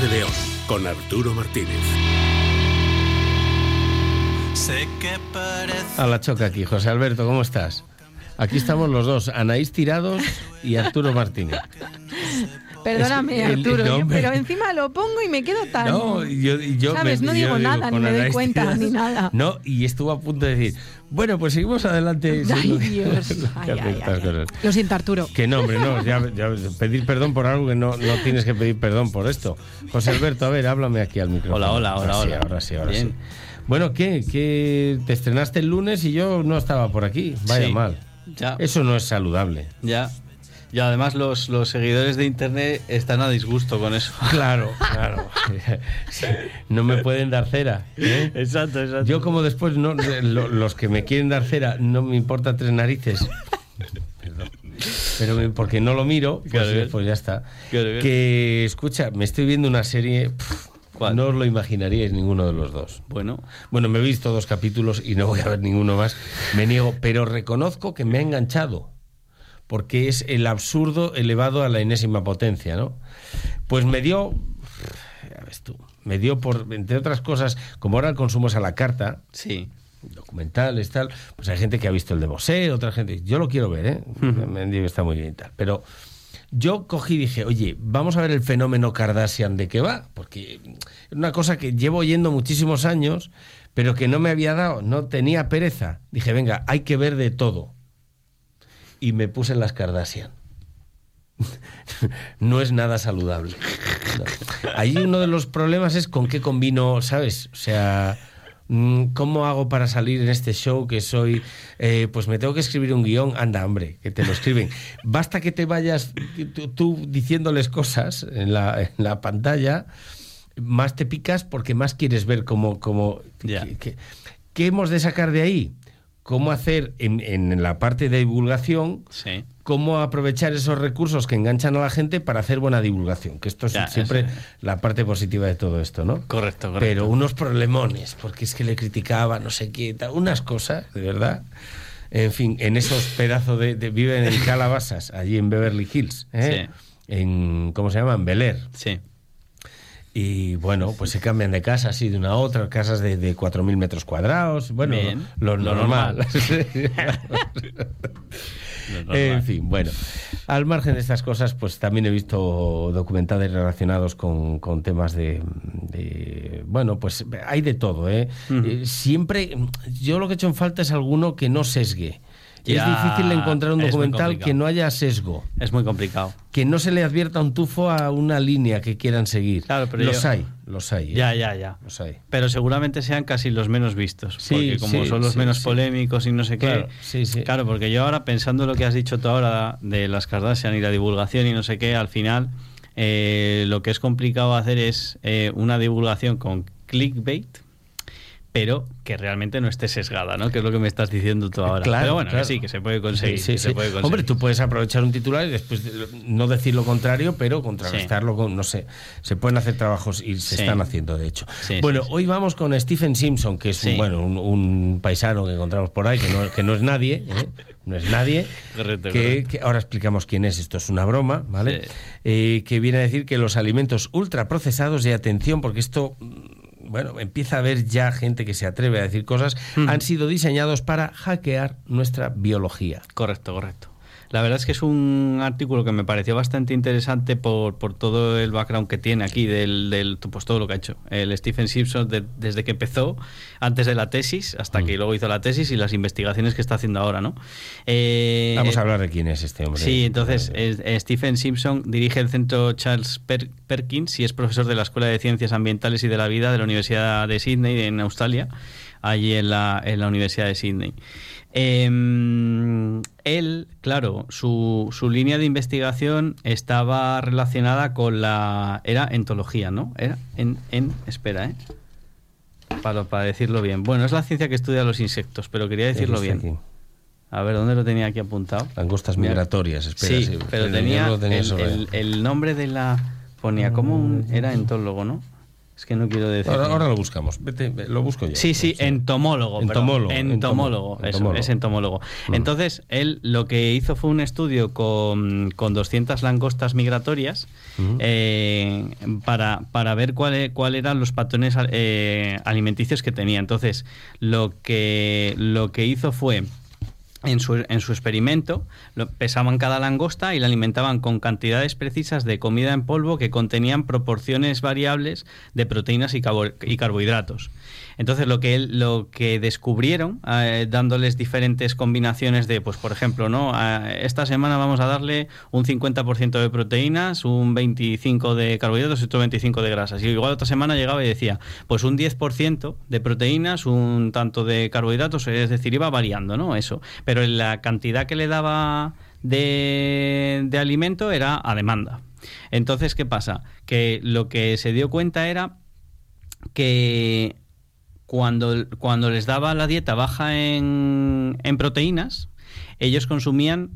de León, con Arturo Martínez. A la choca aquí, José Alberto, ¿cómo estás? Aquí estamos los dos, Anaís Tirados y Arturo Martínez. Perdóname, Es que el- Arturo, no, yo- hombre. pero encima lo pongo y me quedo tan... No, yo, yo ¿Sabes? No digo nada, ni me doy cuenta, ni nada. No, y estuvo a punto de decir, bueno, pues seguimos adelante. Ay, Dios. que Ay, ay. Lo siento, Arturo. Que no, hombre, no, ya, ya pedir perdón por algo que no, no tienes que pedir perdón por esto. José Alberto, a ver, háblame aquí al micrófono. Hola, hola, hola, Ahora sí, hola. ahora sí, ahora Bien. sí. Bueno, ¿qué? ¿Qué? Te estrenaste el lunes y yo no estaba por aquí. Vaya Sí. mal. Ya. Eso no es saludable. Ya. Y además los, los seguidores de internet están a disgusto con eso. Claro, claro. No me pueden dar cera. ¿eh? Exacto, exacto. Yo como después no, lo- los que me quieren dar cera no me importa tres narices. Perdón. Pero porque no lo miro, pues, Claro, pues ya está. Claro. Que escucha, me estoy viendo una serie. No os lo imaginaríais ninguno de los dos. Bueno, Bueno, me he visto dos capítulos y no voy a ver ninguno más. Me niego, pero reconozco que me ha enganchado. Porque es el absurdo elevado a la enésima potencia, ¿no? Pues me dio. Ya ves tú. Me dio por, entre otras cosas, como ahora el consumo es a la carta, sí. documentales, tal, pues hay gente que ha visto el de Bosé, otra gente. Yo lo quiero ver, ¿eh? Me han dicho que está muy bien y tal. Pero yo cogí y dije, oye, vamos a ver el fenómeno Kardashian de qué va, porque es una cosa que llevo oyendo muchísimos años, pero que no me había dado, no tenía pereza. Dije, venga, hay que ver de todo. Y me puse en las Kardashian. no es nada saludable. No. Ahí uno de los problemas es con qué combino, ¿sabes? O sea, mm, ¿cómo hago para salir en este show que soy? eh, pues me tengo que escribir un guion. Anda, hombre, que te lo escriben. Basta que te vayas tú, tú diciéndoles cosas en la, en la pantalla, más te picas porque más quieres ver cómo... cómo que- ¿Qué hemos de sacar de ahí? ¿Cómo hacer en, en la parte de divulgación Sí. cómo aprovechar esos recursos que enganchan a la gente para hacer buena divulgación, que esto es Ya, siempre la parte positiva de todo esto, ¿no? Correcto, correcto. Pero unos problemones, porque es que le criticaba, no sé qué, tal, unas cosas, de verdad. En fin, en esos pedazos de, de- viven en calabazas, allí en Beverly Hills, ¿eh? en ¿cómo se llama? En Bel Air. Sí. Y bueno, pues se cambian de casa así de una a otra, casas de, de 4.000 metros cuadrados. Bueno, lo, Lo normal. Lo normal. en fin, bueno. Al margen de estas cosas, pues también he visto documentales relacionados con, con temas de, de- Bueno, pues hay de todo, ¿eh? Eh, Siempre. Yo lo que he hecho en falta es alguno que no sesgue. Es difícil encontrar un documental que no haya sesgo Es muy complicado. que no se le advierta un tufo a una línea que quieran seguir. Claro, pero los yo- hay, los hay. ¿eh? Ya, ya, ya. Los hay. Pero seguramente sean casi los menos vistos. Sí, porque como sí, son los sí, menos polémicos y no sé qué. Claro, sí, sí. Claro, porque yo ahora pensando lo que has dicho tú ahora de las Kardashian y la divulgación y no sé qué, al final eh, lo que es complicado hacer es eh, una divulgación con clickbait, pero que realmente no esté sesgada, ¿no? Que es lo que me estás diciendo tú ahora. Claro, pero bueno, claro. que sí, que se puede conseguir. Sí, sí, que se puede conseguir. Hombre, tú puedes aprovechar un titular y después de- no decir lo contrario, pero contrarrestarlo con, no sé, se pueden hacer trabajos y se están haciendo, de hecho. Bueno, hoy vamos con Stephen Simpson, que es un, bueno, un, un paisano que encontramos por ahí, que no, que no es nadie, ¿eh? no es nadie. Correcto, que, correcto. que ahora explicamos quién es, esto es una broma, ¿vale? Eh, que viene a decir que los alimentos ultraprocesados, y atención, porque esto bueno, empieza a haber ya gente que se atreve a decir cosas, han sido diseñados para hackear nuestra biología. Correcto, correcto. La verdad es que es un artículo que me pareció bastante interesante por, por todo el background que tiene aquí, del, del pues todo lo que ha hecho. El Stephen Simpson de- desde que empezó, antes de la tesis, hasta que luego hizo la tesis y las investigaciones que está haciendo ahora, ¿no? Eh, Vamos a hablar de quién es este hombre. Sí, entonces eh, Stephen Simpson dirige el centro Charles Per- Perkins y es profesor de la Escuela de Ciencias Ambientales y de la Vida de la Universidad de Sydney en Australia, allí en la, en la Universidad de Sydney. Em, él, claro, su, su línea de investigación estaba relacionada con la... Era entología, ¿no? Era en... en espera, ¿eh? Para, para decirlo bien. Bueno, es la ciencia que estudia los insectos, pero quería decirlo bien. aquí. A ver, ¿dónde lo tenía aquí apuntado? Langostas migratorias, espera. sí, pero yo tenía, lo tenía el, el- el nombre de la... Ponía como un... Era entólogo, ¿no? Es que no quiero decir. Ahora, ahora lo buscamos. Vete, lo busco yo. Sí, sí, entomólogo. perdón. Entomólogo, Entomólogo, entomólogo, eso, entomólogo. es entomólogo. Mm. Entonces, él lo que hizo fue un estudio con, con 200 langostas migratorias Mm. eh, para, para ver cuáles cuál eran los patrones eh, alimenticios que tenía. Entonces, lo que, lo que hizo fue en su, en su experimento pesaban cada langosta y la alimentaban con cantidades precisas de comida en polvo que contenían proporciones variables de proteínas y, cabo- y carbohidratos. Entonces lo que él- lo que descubrieron eh, dándoles diferentes combinaciones de pues por ejemplo, ¿no? Esta semana vamos a darle un 50% de proteínas, un 25 de carbohidratos y otro 25 de grasas. Y igual otra semana llegaba y decía, pues un 10% de proteínas, un tanto de carbohidratos, es decir, iba variando, ¿no? Eso. Pero la cantidad que le daba de, de alimento era a demanda. Entonces, ¿qué pasa? Que lo que se dio cuenta era que cuando, cuando les daba la dieta baja en, en proteínas, ellos consumían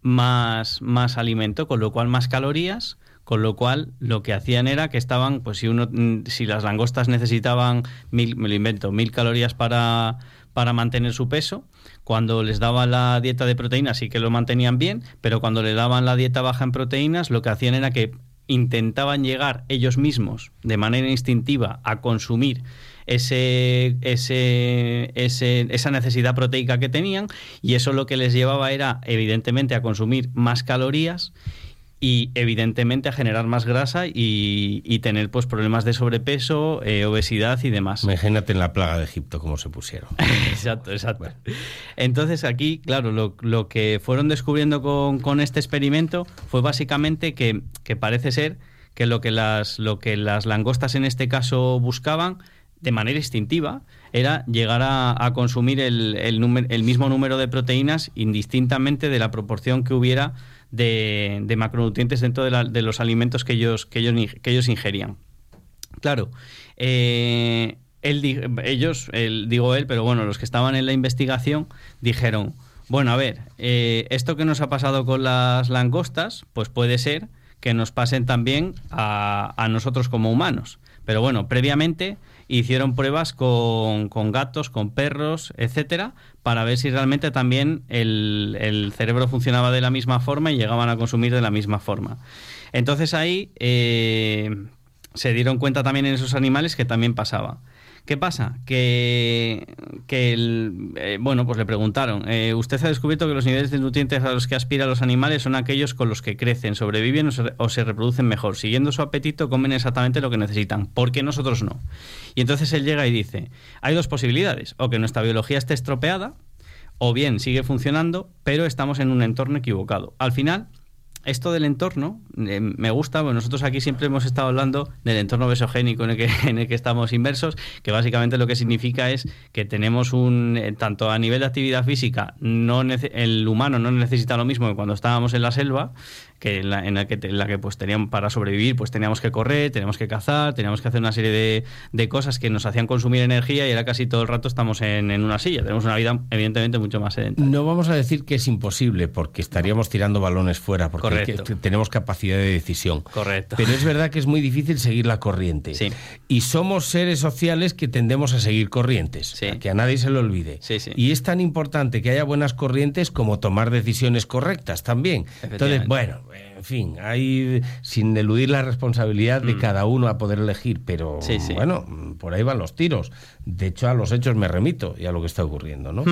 más, más alimento, con lo cual más calorías, con lo cual lo que hacían era que estaban, pues si uno, si las langostas necesitaban mil, me lo invento, mil calorías para, para mantener su peso, cuando les daba la dieta de proteínas sí que lo mantenían bien, pero cuando le daban la dieta baja en proteínas, lo que hacían era que intentaban llegar ellos mismos de manera instintiva a consumir ese, ese, ese- esa necesidad proteica que tenían y eso lo que les llevaba era evidentemente a consumir más calorías y evidentemente a generar más grasa y, y tener pues problemas de sobrepeso, eh, obesidad y demás. Imagínate en la plaga de Egipto cómo se pusieron. Exacto, exacto. Entonces aquí, claro, lo, lo que fueron descubriendo con, con este experimento fue básicamente que, que parece ser que lo que, las, lo que las langostas en este caso buscaban de manera instintiva era llegar a, a consumir el, el, número- el mismo número de proteínas indistintamente de la proporción que hubiera de, macronutrientes dentro de, la- de los alimentos que ellos, que ellos, que ellos ingerían. Claro, eh, ellos, él, digo él, pero bueno, los que estaban en la investigación dijeron, bueno, a ver, eh, esto que nos ha pasado con las langostas, pues puede ser que nos pasen también a, a nosotros como humanos. Pero bueno, previamente hicieron pruebas con, con gatos, con perros, etcétera, para ver si realmente también el, el cerebro funcionaba de la misma forma y llegaban a consumir de la misma forma. Entonces ahí eh, se dieron cuenta también en esos animales que también pasaba. ¿Qué pasa? Que, que eh, bueno, pues le preguntaron, eh, usted ha descubierto que los niveles de nutrientes a los que aspiran los animales son aquellos con los que crecen, sobreviven o se, o se reproducen mejor. Siguiendo su apetito, comen exactamente lo que necesitan. ¿Por qué nosotros no? Y entonces él llega y dice, hay dos posibilidades, o que nuestra biología esté estropeada, o bien sigue funcionando, pero estamos en un entorno equivocado. Al final, esto del entorno eh, me gusta, bueno, nosotros aquí siempre hemos estado hablando del entorno besogénico en el que, en el que estamos inmersos, que básicamente lo que significa es que tenemos un, eh, tanto a nivel de actividad física, no el humano no necesita lo mismo que cuando estábamos en la selva, que en la, en la que, en la que pues teníamos para sobrevivir, pues teníamos que correr, teníamos que cazar, teníamos que hacer una serie de, de cosas que nos hacían consumir energía y ahora casi todo el rato estamos en, en una silla. Tenemos una vida evidentemente mucho más sedentaria. No vamos a decir que es imposible, porque estaríamos tirando balones fuera, porque Correcto. que- tenemos capacidad de decisión. Correcto. Pero es verdad que es muy difícil seguir la corriente. Sí. Y somos seres sociales que tendemos a seguir corrientes, Sí. a que a nadie se le olvide. Sí, sí. Y es tan importante que haya buenas corrientes como tomar decisiones correctas también. Entonces, bueno, en fin, hay sin eludir la responsabilidad de cada uno a poder elegir, pero Mm. Sí, sí. bueno, por ahí van los tiros. De hecho, a los hechos me remito y a lo que está ocurriendo, ¿no?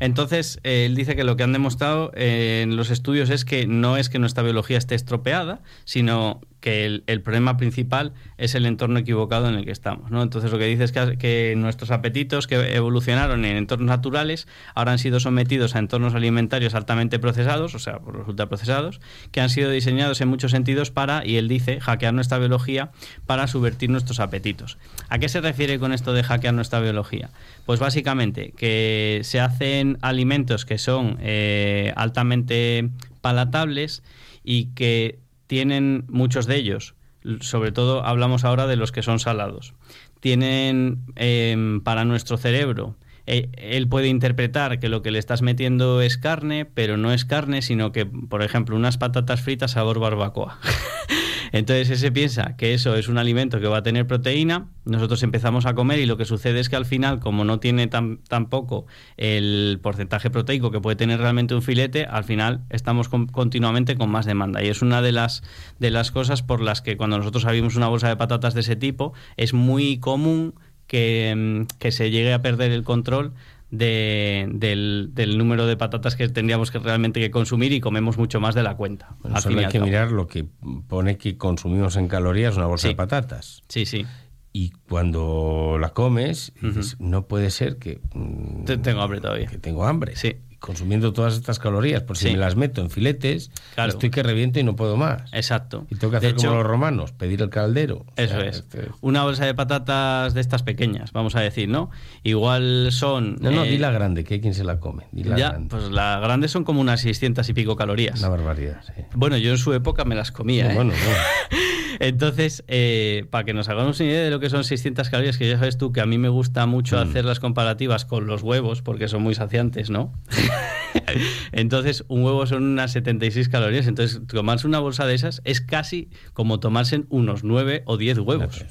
Entonces, eh, él dice que lo que han demostrado eh, en los estudios es que no es que nuestra biología esté estropeada, sino que el, problema principal es el entorno equivocado en el que estamos. ¿no? Entonces, lo que dice es que, nuestros apetitos que evolucionaron en entornos naturales ahora han sido sometidos a entornos alimentarios altamente procesados, o sea, por los ultraprocesados, que han sido diseñados en muchos sentidos para, y él dice, hackear nuestra biología para subvertir nuestros apetitos. ¿A qué se refiere con esto de hackear nuestra biología? Pues básicamente que se hacen alimentos que son eh, altamente palatables y que tienen muchos de ellos, sobre todo hablamos ahora de los que son salados, tienen em, para nuestro cerebro, eh, él puede interpretar que lo que le estás metiendo es carne, pero no es carne, sino que, por ejemplo, unas patatas fritas sabor barbacoa. Entonces ese piensa que eso es un alimento que va a tener proteína, nosotros empezamos a comer y lo que sucede es que al final, como no tiene tan, tampoco el porcentaje proteico que puede tener realmente un filete, al final estamos continuamente con más demanda. Y es una de las, de las cosas por las que cuando nosotros abrimos una bolsa de patatas de ese tipo, es muy común que, mm, que se llegue a perder el control de, del, del, número de patatas que tendríamos que realmente que consumir y comemos mucho más de la cuenta. Bueno, solo hay que mirar lo que pone que consumimos en calorías una bolsa de patatas. Sí, sí. Y cuando la comes, dices, no puede ser que... Mm, tengo hambre todavía. Que tengo hambre. Sí consumiendo todas estas calorías, por si me las meto en filetes, estoy que reviento y no puedo más. Exacto. Y tengo que hacer como los romanos, pedir el caldero. Eso es. Este Una bolsa de patatas de estas pequeñas, vamos a decir, ¿no? Igual son... No, no, di eh, la grande, que hay quien se la come. ya, pues la grande son como unas 600 y pico calorías. Una barbaridad, sí. Bueno, yo en su época me las comía. ¿eh? Bueno, no. Entonces, eh, para que nos hagamos una idea de lo que son 600 calorías, que ya sabes tú que a mí me gusta mucho mm. hacer las comparativas con los huevos, porque son muy saciantes, ¿no? Entonces, un huevo son unas 76 calorías. Entonces, tomarse una bolsa de esas es casi como tomarse unos 9 o 10 huevos.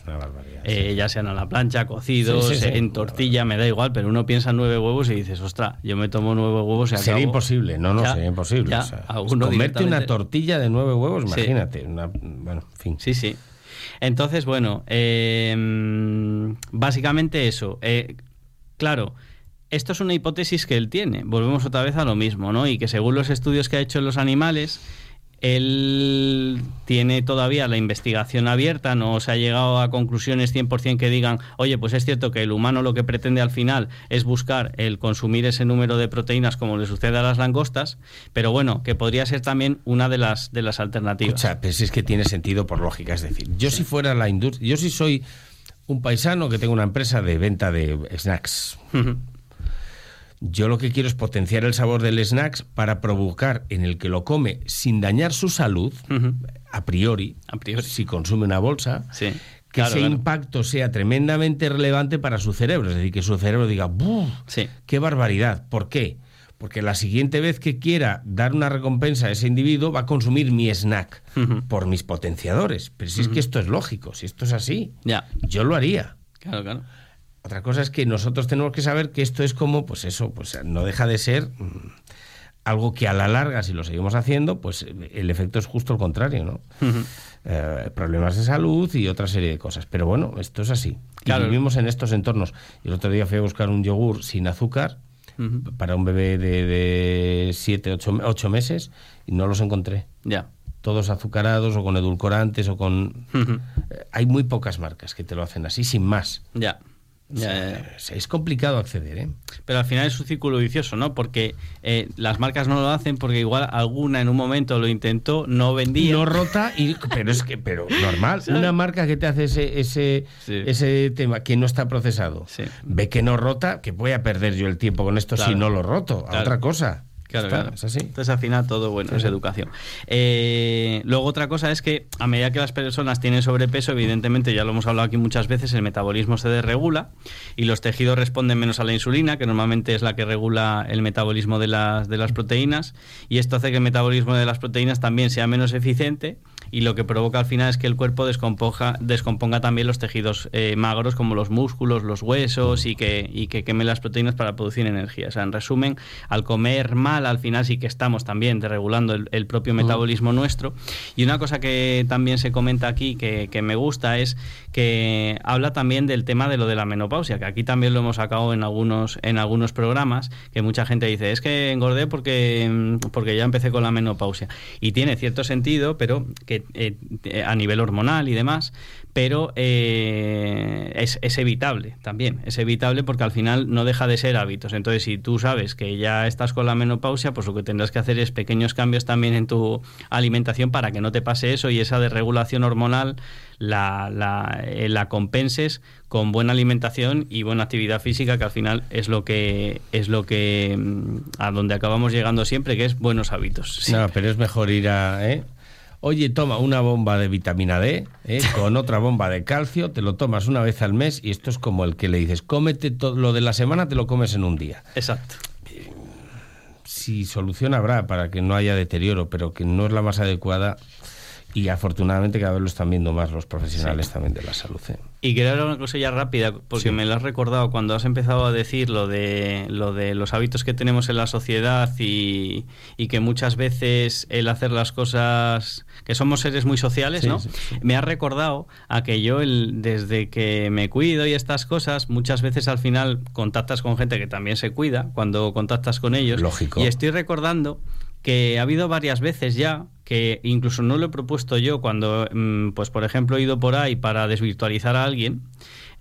Eh, ya sean a la plancha, cocidos, en tortilla, me da igual, pero uno piensa en 9 huevos y dices, ostras, yo me tomo 9 huevos y Sería imposible, no, no, sería imposible. comerte una tortilla de 9 huevos, imagínate. bueno, en fin. Sí, sí. Entonces, bueno, em, básicamente eso. Eh, claro, esto es una hipótesis que él tiene. Volvemos otra vez a lo mismo, ¿no? Y que según los estudios que ha hecho en los animales, él tiene todavía la investigación abierta, no se ha llegado a conclusiones 100% que digan, oye, pues es cierto que el humano lo que pretende al final es buscar el consumir ese número de proteínas como le sucede a las langostas, pero bueno, que podría ser también una de las, de las alternativas. Escucha, pero si es que tiene sentido por lógica, es decir, yo si fuera la industria, yo si soy un paisano que tengo una empresa de venta de snacks. Yo lo que quiero es potenciar el sabor del snacks para provocar en el que lo come sin dañar su salud, a, priori, a priori, si consume una bolsa, que ese impacto sea tremendamente relevante para su cerebro. Es decir, que su cerebro diga, ¡Buf! ¡Qué barbaridad! ¿Por qué? Porque la siguiente vez que quiera dar una recompensa a ese individuo va a consumir mi snack por mis potenciadores. Pero si es que esto es lógico, si esto es así, yo lo haría. Claro, claro. Otra cosa es que nosotros tenemos que saber que esto es como, pues eso, pues no deja de ser mm, algo que a la larga, si lo seguimos haciendo, pues el efecto es justo el contrario, ¿no? Eh, problemas de salud y otra serie de cosas. Pero bueno, esto es así. vivimos en estos entornos. Y el otro día fui a buscar un yogur sin azúcar para un bebé de 7, 8 meses y no los encontré. Ya. Todos azucarados o con edulcorantes o con... Eh, hay muy pocas marcas que te lo hacen así, sin más. Ya. Es complicado acceder, ¿eh? Pero al final es un círculo vicioso, ¿no? Porque eh, las marcas no lo hacen porque igual alguna en un momento lo intentó, no vendía. No rota, y, pero es que, pero normal. Una marca que te hace ese, ese, ese tema que no está procesado, ve que no rota, que voy a perder yo el tiempo con esto si no lo roto. A otra cosa. Claro, claro. Es así. Entonces, al final, todo bueno, es educación. Eh, luego, otra cosa es que a medida que las personas tienen sobrepeso, evidentemente, ya lo hemos hablado aquí muchas veces, el metabolismo se desregula y los tejidos responden menos a la insulina, que normalmente es la que regula el metabolismo de las, de las proteínas, y esto hace que el metabolismo de las proteínas también sea menos eficiente y lo que provoca al final es que el cuerpo descomponga, descomponga también los tejidos eh, magros como los músculos, los huesos y que, y que queme las proteínas para producir energía. O sea, en resumen, al comer mal al final sí que estamos también desregulando el, propio metabolismo nuestro. Y una cosa que también se comenta aquí que, que, me gusta es que habla también del tema de lo de la menopausia, que aquí también lo hemos sacado en algunos, en algunos programas, que mucha gente dice, es que engordé porque, porque ya empecé con la menopausia. Y tiene cierto sentido, pero que eh, a nivel hormonal y demás, pero eh, es, evitable también, es evitable porque al final no deja de ser hábitos. Entonces, si tú sabes que ya estás con la menopausia, pues lo que tendrás que hacer es pequeños cambios también en tu alimentación para que no te pase eso y esa desregulación hormonal la, la, eh, la compenses con buena alimentación y buena actividad física, que al final es lo que es lo que mm, a donde acabamos llegando siempre, que es buenos hábitos. No, pero es mejor ir a Oye, toma una bomba de vitamina D ¿eh? con otra bomba de calcio, te lo tomas una vez al mes y esto es como el que le dices, cómete todo lo de la semana, te lo comes en un día. Exacto. Si solución habrá para que no haya deterioro, pero que no es la más adecuada y afortunadamente cada vez lo están viendo más los profesionales también de la salud. ¿eh? Y quiero hablar una cosa ya rápida, porque Sí. me lo has recordado cuando has empezado a decir lo de, lo de los hábitos que tenemos en la sociedad y, y que muchas veces el hacer las cosas, que somos seres muy sociales, Sí, ¿no? sí, sí. Me ha recordado a que yo, el, desde que me cuido y estas cosas, muchas veces al final contactas con gente que también se cuida cuando contactas con ellos. Lógico. Y estoy recordando que ha habido varias veces ya que incluso no lo he propuesto yo cuando, mm, pues por ejemplo, he ido por ahí para desvirtualizar a alguien,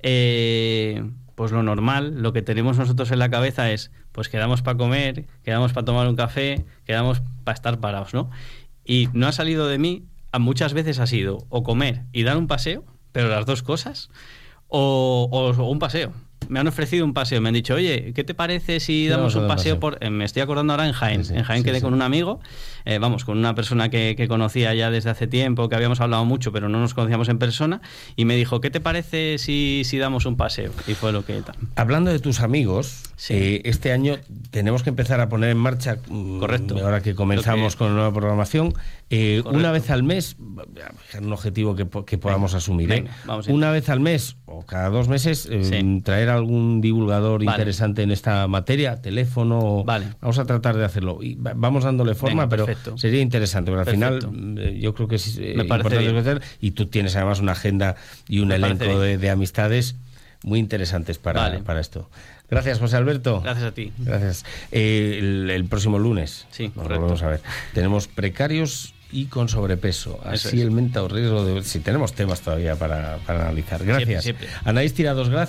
eh, pues lo normal, lo que tenemos nosotros en la cabeza es, pues quedamos para comer, quedamos para tomar un café, quedamos para estar parados, ¿no? Y no ha salido de mí, muchas veces ha sido o comer y dar un paseo, pero las dos cosas, o- o un paseo. Me han ofrecido un paseo, me han dicho, oye, ¿qué te parece si damos un paseo paseo. por... eh, me estoy acordando ahora en Jaén. Sí, sí, en Jaén sí, quedé con un amigo, eh, vamos, con una persona que, que conocía ya desde hace tiempo, que habíamos hablado mucho, pero no nos conocíamos en persona, y me dijo, ¿qué te parece si, si damos un paseo? Y fue lo que tal. Hablando de tus amigos, eh, este año tenemos que empezar a poner en marcha, mm, Correcto. ahora que comenzamos que- con la nueva programación, eh, una vez al mes, un objetivo que, po- que podamos asumir, ¿eh? venga, una vez al mes o cada dos meses, eh, Sí. traer algún divulgador Vale. interesante en esta materia, teléfono, Vale. vamos a tratar de hacerlo. Y vamos dándole forma, Venga, pero perfecto. sería interesante, pero al Perfecto. final eh, yo creo que es Me importante conocer, y tú tienes además una agenda y un Me elenco de, de amistades muy interesantes para, Vale. para esto. Gracias, José Alberto. Gracias a ti. Gracias. El, el próximo lunes. Sí, nos correcto. volvemos a ver. Tenemos precarios y con sobrepeso. Eso Así es. el menta o riesgo de. Si tenemos temas todavía para, para analizar. Gracias. Siempre, siempre. Anaís Tirados, gracias.